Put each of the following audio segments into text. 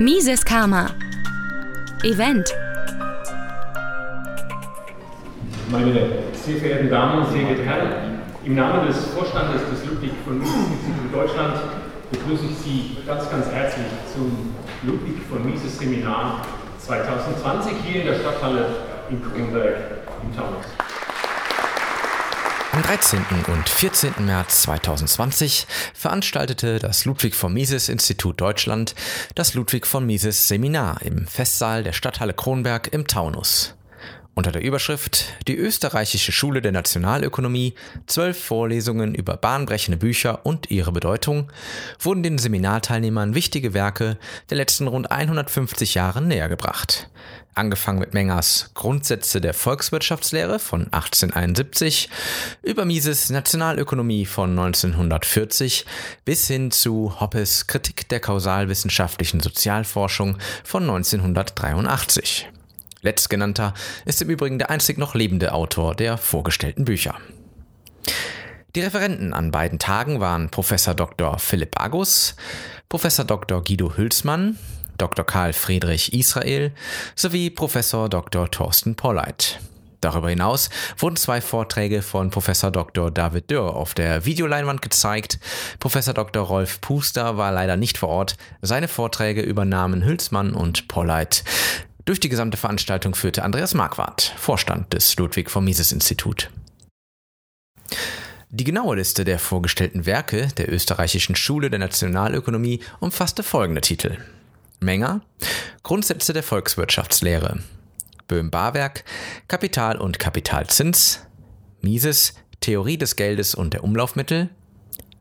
Mises Karma. Event. Meine sehr verehrten Damen und sehr geehrten Herren, im Namen des Vorstandes des Ludwig von Mises Deutschland begrüße ich Sie ganz, ganz herzlich zum Ludwig von Mises Seminar 2020 hier in der Stadthalle in Kronberg im Taunus. Am 13. und 14. März 2020 veranstaltete das Ludwig von Mises Institut Deutschland das Ludwig von Mises Seminar im Festsaal der Stadthalle Kronberg im Taunus. Unter der Überschrift Die österreichische Schule der Nationalökonomie, zwölf Vorlesungen über bahnbrechende Bücher und ihre Bedeutung, wurden den Seminarteilnehmern wichtige Werke der letzten rund 150 Jahre nähergebracht. Angefangen mit Mengers Grundsätze der Volkswirtschaftslehre von 1871, über Mises Nationalökonomie von 1940 bis hin zu Hoppes Kritik der kausalwissenschaftlichen Sozialforschung von 1983. Letztgenannter ist im Übrigen der einzig noch lebende Autor der vorgestellten Bücher. Die Referenten an beiden Tagen waren Professor Dr. Philipp Agus, Professor Dr. Guido Hülsmann, Dr. Karl Friedrich Israel sowie Professor Dr. Thorsten Polleit. Darüber hinaus wurden zwei Vorträge von Professor Dr. David Dürr auf der Videoleinwand gezeigt. Professor Dr. Rolf Puster war leider nicht vor Ort. Seine Vorträge übernahmen Hülsmann und Polleit. Durch die gesamte Veranstaltung führte Andreas Marquardt, Vorstand des Ludwig von Mises Institut. Die genaue Liste der vorgestellten Werke der österreichischen Schule der Nationalökonomie umfasste folgende Titel. Menger, Grundsätze der Volkswirtschaftslehre, Böhm-Barwerk, Kapital und Kapitalzins, Mises, Theorie des Geldes und der Umlaufmittel,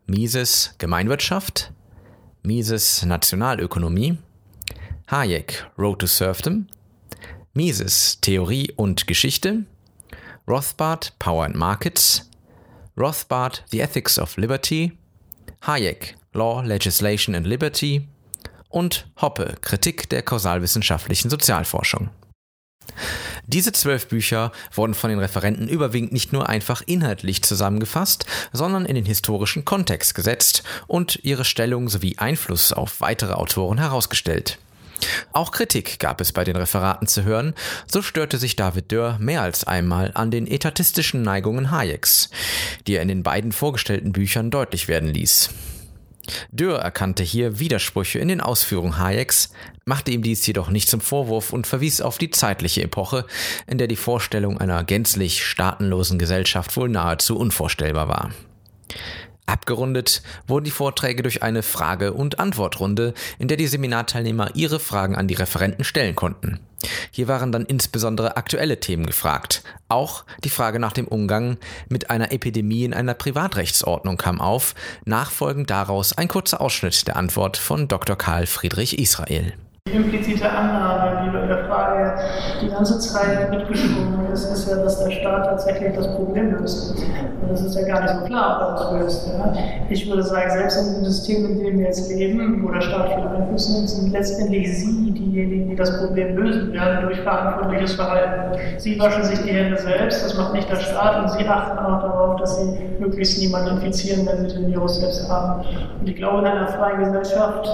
Mises, Gemeinwirtschaft, Mises, Nationalökonomie, Hayek, Road to Serfdom, Mises Theorie und Geschichte, Rothbard Power and Markets, Rothbard The Ethics of Liberty, Hayek Law, Legislation and Liberty und Hoppe Kritik der kausalwissenschaftlichen Sozialforschung. Diese zwölf Bücher wurden von den Referenten überwiegend nicht nur einfach inhaltlich zusammengefasst, sondern in den historischen Kontext gesetzt und ihre Stellung sowie Einfluss auf weitere Autoren herausgestellt. Auch Kritik gab es bei den Referaten zu hören, so störte sich David Dörr mehr als einmal an den etatistischen Neigungen Hayeks, die er in den beiden vorgestellten Büchern deutlich werden ließ. Dürr erkannte hier Widersprüche in den Ausführungen Hayeks, machte ihm dies jedoch nicht zum Vorwurf und verwies auf die zeitliche Epoche, in der die Vorstellung einer gänzlich staatenlosen Gesellschaft wohl nahezu unvorstellbar war. Abgerundet wurden die Vorträge durch eine Frage- und Antwortrunde, in der die Seminarteilnehmer ihre Fragen an die Referenten stellen konnten. Hier waren dann insbesondere aktuelle Themen gefragt. Auch die Frage nach dem Umgang mit einer Epidemie in einer Privatrechtsordnung kam auf, nachfolgend daraus ein kurzer Ausschnitt der Antwort von Dr. Karl Friedrich Israel. Die implizite Annahme, die bei der Frage die ganze Zeit mitgeschwungen ist, ist ja, dass der Staat tatsächlich das Problem löst. Und das ist ja gar nicht so klar, ob er das löst. Ja. Ich würde sagen, selbst in dem System, in dem wir jetzt leben, wo der Staat viel Einfluss nimmt, sind letztendlich Sie diejenigen, die das Problem lösen werden durch verantwortliches Verhalten. Sie waschen sich die Hände selbst, das macht nicht der Staat, und Sie achten auch darauf, dass Sie möglichst niemanden infizieren, wenn Sie den Virus selbst haben. Und ich glaube, in einer freien Gesellschaft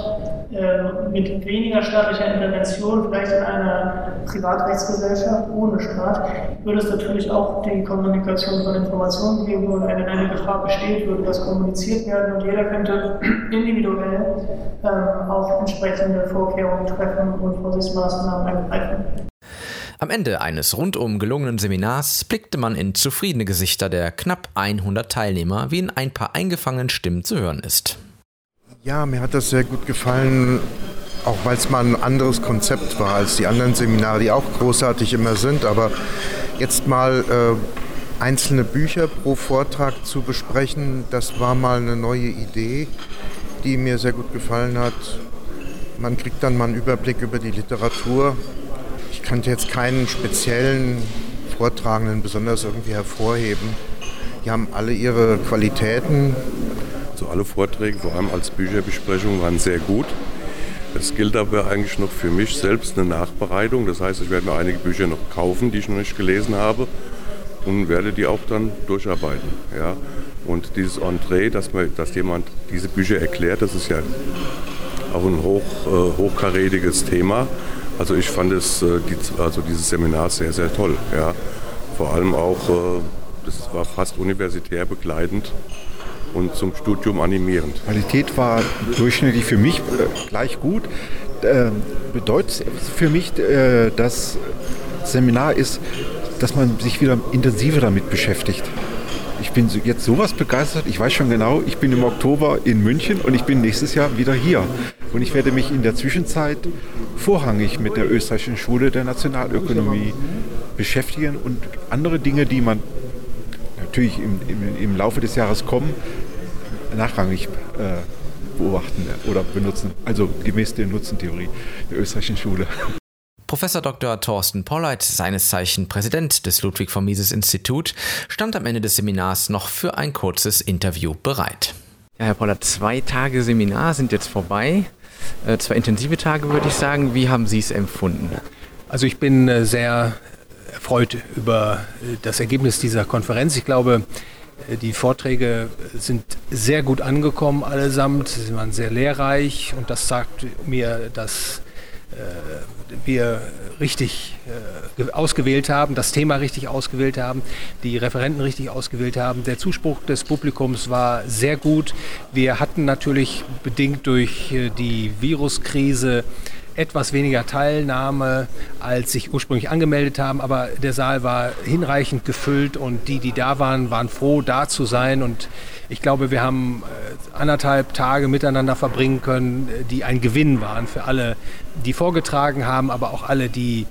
äh, mit weniger Staat staatlicher Intervention, vielleicht in einer Privatrechtsgesellschaft ohne Staat, würde es natürlich auch die Kommunikation von Informationen geben und wenn eine Gefahr besteht, würde das kommuniziert werden und jeder könnte individuell ähm, auch entsprechende Vorkehrungen treffen und Vorsichtsmaßnahmen ergreifen. Am Ende eines rundum gelungenen Seminars blickte man in zufriedene Gesichter der knapp 100 Teilnehmer, wie in ein paar eingefangenen Stimmen zu hören ist. Ja, mir hat das sehr gut gefallen, auch weil es mal ein anderes Konzept war als die anderen Seminare, die auch großartig immer sind, aber jetzt mal äh, einzelne Bücher pro Vortrag zu besprechen, das war mal eine neue Idee, die mir sehr gut gefallen hat. Man kriegt dann mal einen Überblick über die Literatur. Ich kannte jetzt keinen speziellen Vortragenden besonders irgendwie hervorheben. Die haben alle ihre Qualitäten. Also alle Vorträge, vor allem als Bücherbesprechung, waren sehr gut. Es gilt aber eigentlich noch für mich selbst eine Nachbereitung. Das heißt, ich werde mir einige Bücher noch kaufen, die ich noch nicht gelesen habe und werde die auch dann durcharbeiten. Ja. Und dieses Entree, dass, man, dass jemand diese Bücher erklärt, das ist ja auch ein hoch, äh, hochkarätiges Thema. Also ich fand es, äh, die, also dieses Seminar sehr, sehr toll. Ja. Vor allem auch, äh, das war fast universitär begleitend und zum Studium animierend. Qualität war durchschnittlich für mich äh, gleich gut. Äh, bedeutet für mich, äh, das Seminar ist, dass man sich wieder intensiver damit beschäftigt. Ich bin jetzt sowas begeistert. Ich weiß schon genau, ich bin im Oktober in München und ich bin nächstes Jahr wieder hier. Und ich werde mich in der Zwischenzeit vorrangig mit der österreichischen Schule der Nationalökonomie beschäftigen und andere Dinge, die man natürlich im, im, im Laufe des Jahres kommen, nachrangig äh, beobachten oder benutzen. Also gemäß der Nutzentheorie der österreichischen Schule. Professor Dr. Thorsten Polleit, seines Zeichen Präsident des Ludwig von Mises Institut, stand am Ende des Seminars noch für ein kurzes Interview bereit. Ja, Herr Polleit, zwei Tage Seminar sind jetzt vorbei. Äh, zwei intensive Tage, würde ich sagen. Wie haben Sie es empfunden? Also ich bin äh, sehr erfreut über äh, das Ergebnis dieser Konferenz. Ich glaube, die Vorträge sind sehr gut angekommen allesamt. Sie waren sehr lehrreich und das sagt mir, dass wir richtig ausgewählt haben, das Thema richtig ausgewählt haben, die Referenten richtig ausgewählt haben. Der Zuspruch des Publikums war sehr gut. Wir hatten natürlich bedingt durch die Viruskrise etwas weniger Teilnahme, als sich ursprünglich angemeldet haben, aber der Saal war hinreichend gefüllt und die, die da waren, waren froh, da zu sein. Und ich glaube, wir haben äh, anderthalb Tage miteinander verbringen können, äh, die ein Gewinn waren für alle, die vorgetragen haben, aber auch alle, die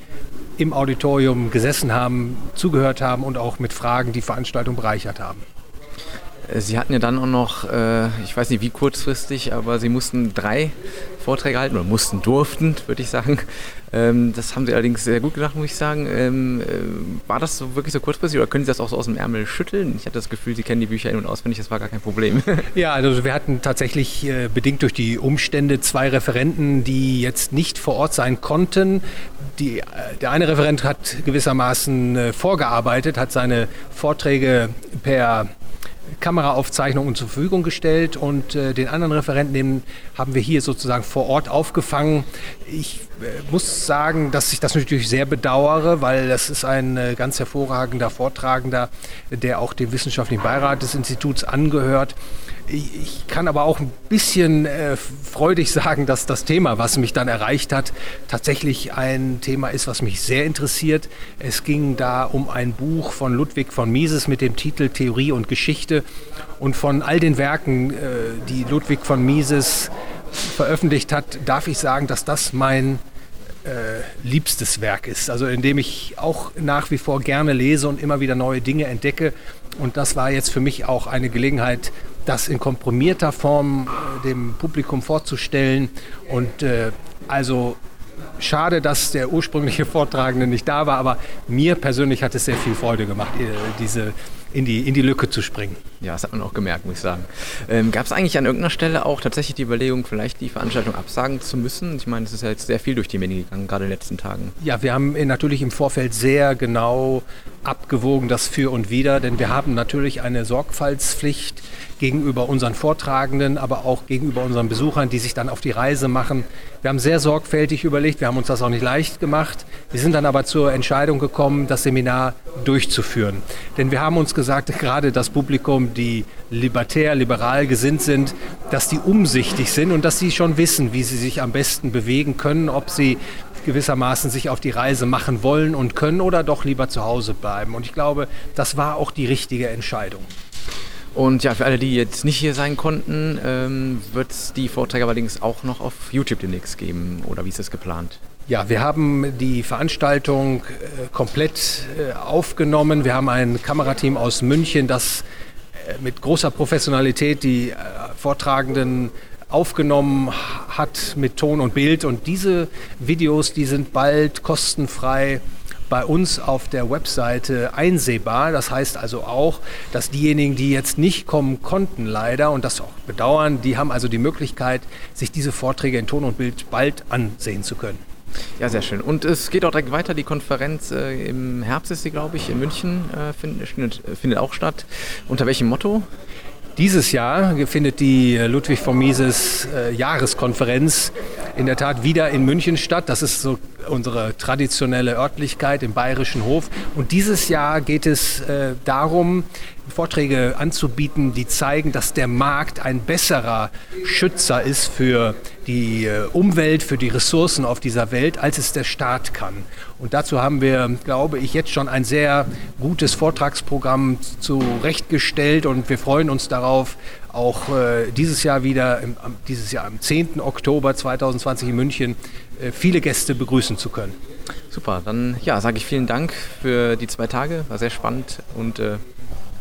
im Auditorium gesessen haben, zugehört haben und auch mit Fragen die Veranstaltung bereichert haben. Sie hatten ja dann auch noch, äh, ich weiß nicht wie kurzfristig, aber Sie mussten drei Vorträge halten oder mussten, durften, würde ich sagen. Ähm, das haben Sie allerdings sehr gut gemacht, muss ich sagen. Ähm, äh, war das so wirklich so kurzfristig oder können Sie das auch so aus dem Ärmel schütteln? Ich hatte das Gefühl, Sie kennen die Bücher in- und auswendig, das war gar kein Problem. Ja, also wir hatten tatsächlich äh, bedingt durch die Umstände zwei Referenten, die jetzt nicht vor Ort sein konnten. Die, der eine Referent hat gewissermaßen vorgearbeitet, hat seine Vorträge per Kameraaufzeichnungen zur Verfügung gestellt und äh, den anderen Referenten haben wir hier sozusagen vor Ort aufgefangen. Ich äh, muss sagen, dass ich das natürlich sehr bedauere, weil das ist ein äh, ganz hervorragender Vortragender, der auch dem wissenschaftlichen Beirat des Instituts angehört. Ich kann aber auch ein bisschen äh, freudig sagen, dass das Thema, was mich dann erreicht hat, tatsächlich ein Thema ist, was mich sehr interessiert. Es ging da um ein Buch von Ludwig von Mises mit dem Titel Theorie und Geschichte. Und von all den Werken, äh, die Ludwig von Mises veröffentlicht hat, darf ich sagen, dass das mein äh, liebstes Werk ist. Also in dem ich auch nach wie vor gerne lese und immer wieder neue Dinge entdecke. Und das war jetzt für mich auch eine Gelegenheit, das in komprimierter Form äh, dem Publikum vorzustellen. Und äh, also schade, dass der ursprüngliche Vortragende nicht da war, aber mir persönlich hat es sehr viel Freude gemacht, äh, diese in die, in die Lücke zu springen. Ja, das hat man auch gemerkt, muss ich sagen. Ähm, Gab es eigentlich an irgendeiner Stelle auch tatsächlich die Überlegung, vielleicht die Veranstaltung absagen zu müssen? Ich meine, es ist ja jetzt sehr viel durch die Medien gegangen, gerade in den letzten Tagen. Ja, wir haben natürlich im Vorfeld sehr genau abgewogen, das Für und Wider, denn wir haben natürlich eine Sorgfaltspflicht gegenüber unseren Vortragenden, aber auch gegenüber unseren Besuchern, die sich dann auf die Reise machen. Wir haben sehr sorgfältig überlegt, wir haben uns das auch nicht leicht gemacht. Wir sind dann aber zur Entscheidung gekommen, das Seminar durchzuführen. Denn wir haben uns gesagt, gerade das Publikum, die libertär, liberal gesinnt sind, dass die umsichtig sind und dass sie schon wissen, wie sie sich am besten bewegen können, ob sie gewissermaßen sich auf die Reise machen wollen und können oder doch lieber zu Hause bleiben. Und ich glaube, das war auch die richtige Entscheidung. Und ja, für alle, die jetzt nicht hier sein konnten, ähm, wird es die Vorträge allerdings auch noch auf YouTube demnächst geben. Oder wie ist das geplant? Ja, wir haben die Veranstaltung äh, komplett äh, aufgenommen. Wir haben ein Kamerateam aus München, das äh, mit großer Professionalität die äh, Vortragenden aufgenommen hat mit Ton und Bild. Und diese Videos, die sind bald kostenfrei bei uns auf der Webseite einsehbar. Das heißt also auch, dass diejenigen, die jetzt nicht kommen konnten, leider und das auch bedauern, die haben also die Möglichkeit, sich diese Vorträge in Ton und Bild bald ansehen zu können. Ja, sehr schön. Und es geht auch direkt weiter. Die Konferenz äh, im Herbst ist sie, glaube ich, in München äh, find, findet, findet auch statt. Unter welchem Motto? Dieses Jahr findet die Ludwig von Mises äh, Jahreskonferenz in der Tat wieder in München statt. Das ist so unsere traditionelle Örtlichkeit im Bayerischen Hof. Und dieses Jahr geht es äh, darum, Vorträge anzubieten, die zeigen, dass der Markt ein besserer Schützer ist für die äh, Umwelt, für die Ressourcen auf dieser Welt, als es der Staat kann. Und dazu haben wir, glaube ich, jetzt schon ein sehr gutes Vortragsprogramm zurechtgestellt und wir freuen uns darauf, auch äh, dieses Jahr wieder, dieses Jahr am 10. Oktober 2020 in München, äh, viele Gäste begrüßen zu können. Super, dann ja, sage ich vielen Dank für die zwei Tage, war sehr spannend und äh,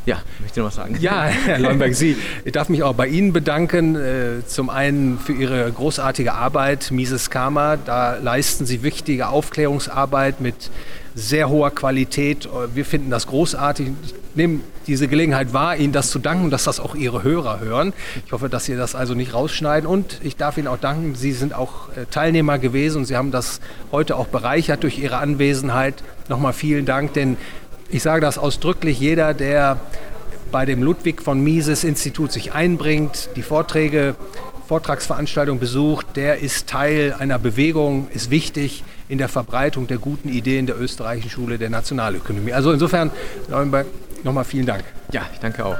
ja, möchte noch was sagen? Ja, Herr Leunberg, Sie, ich darf mich auch bei Ihnen bedanken. Äh, zum einen für Ihre großartige Arbeit, Mises Karma. Da leisten Sie wichtige Aufklärungsarbeit mit sehr hoher Qualität. Wir finden das großartig. Ich nehme diese Gelegenheit wahr, Ihnen das zu danken, dass das auch Ihre Hörer hören. Ich hoffe, dass Sie das also nicht rausschneiden. Und ich darf Ihnen auch danken, Sie sind auch äh, Teilnehmer gewesen und Sie haben das heute auch bereichert durch Ihre Anwesenheit. Nochmal vielen Dank, denn ich sage das ausdrücklich, jeder, der bei dem Ludwig von Mises Institut sich einbringt, die Vorträge, Vortragsveranstaltungen besucht, der ist Teil einer Bewegung, ist wichtig in der Verbreitung der guten Ideen der österreichischen Schule der Nationalökonomie. Also insofern nochmal vielen Dank. Ja, ich danke auch.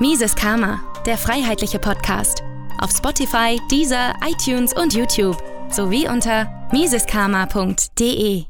Mises Karma, der freiheitliche Podcast. Auf Spotify, Deezer, iTunes und YouTube sowie unter miseskarma.de.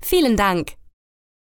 Vielen Dank!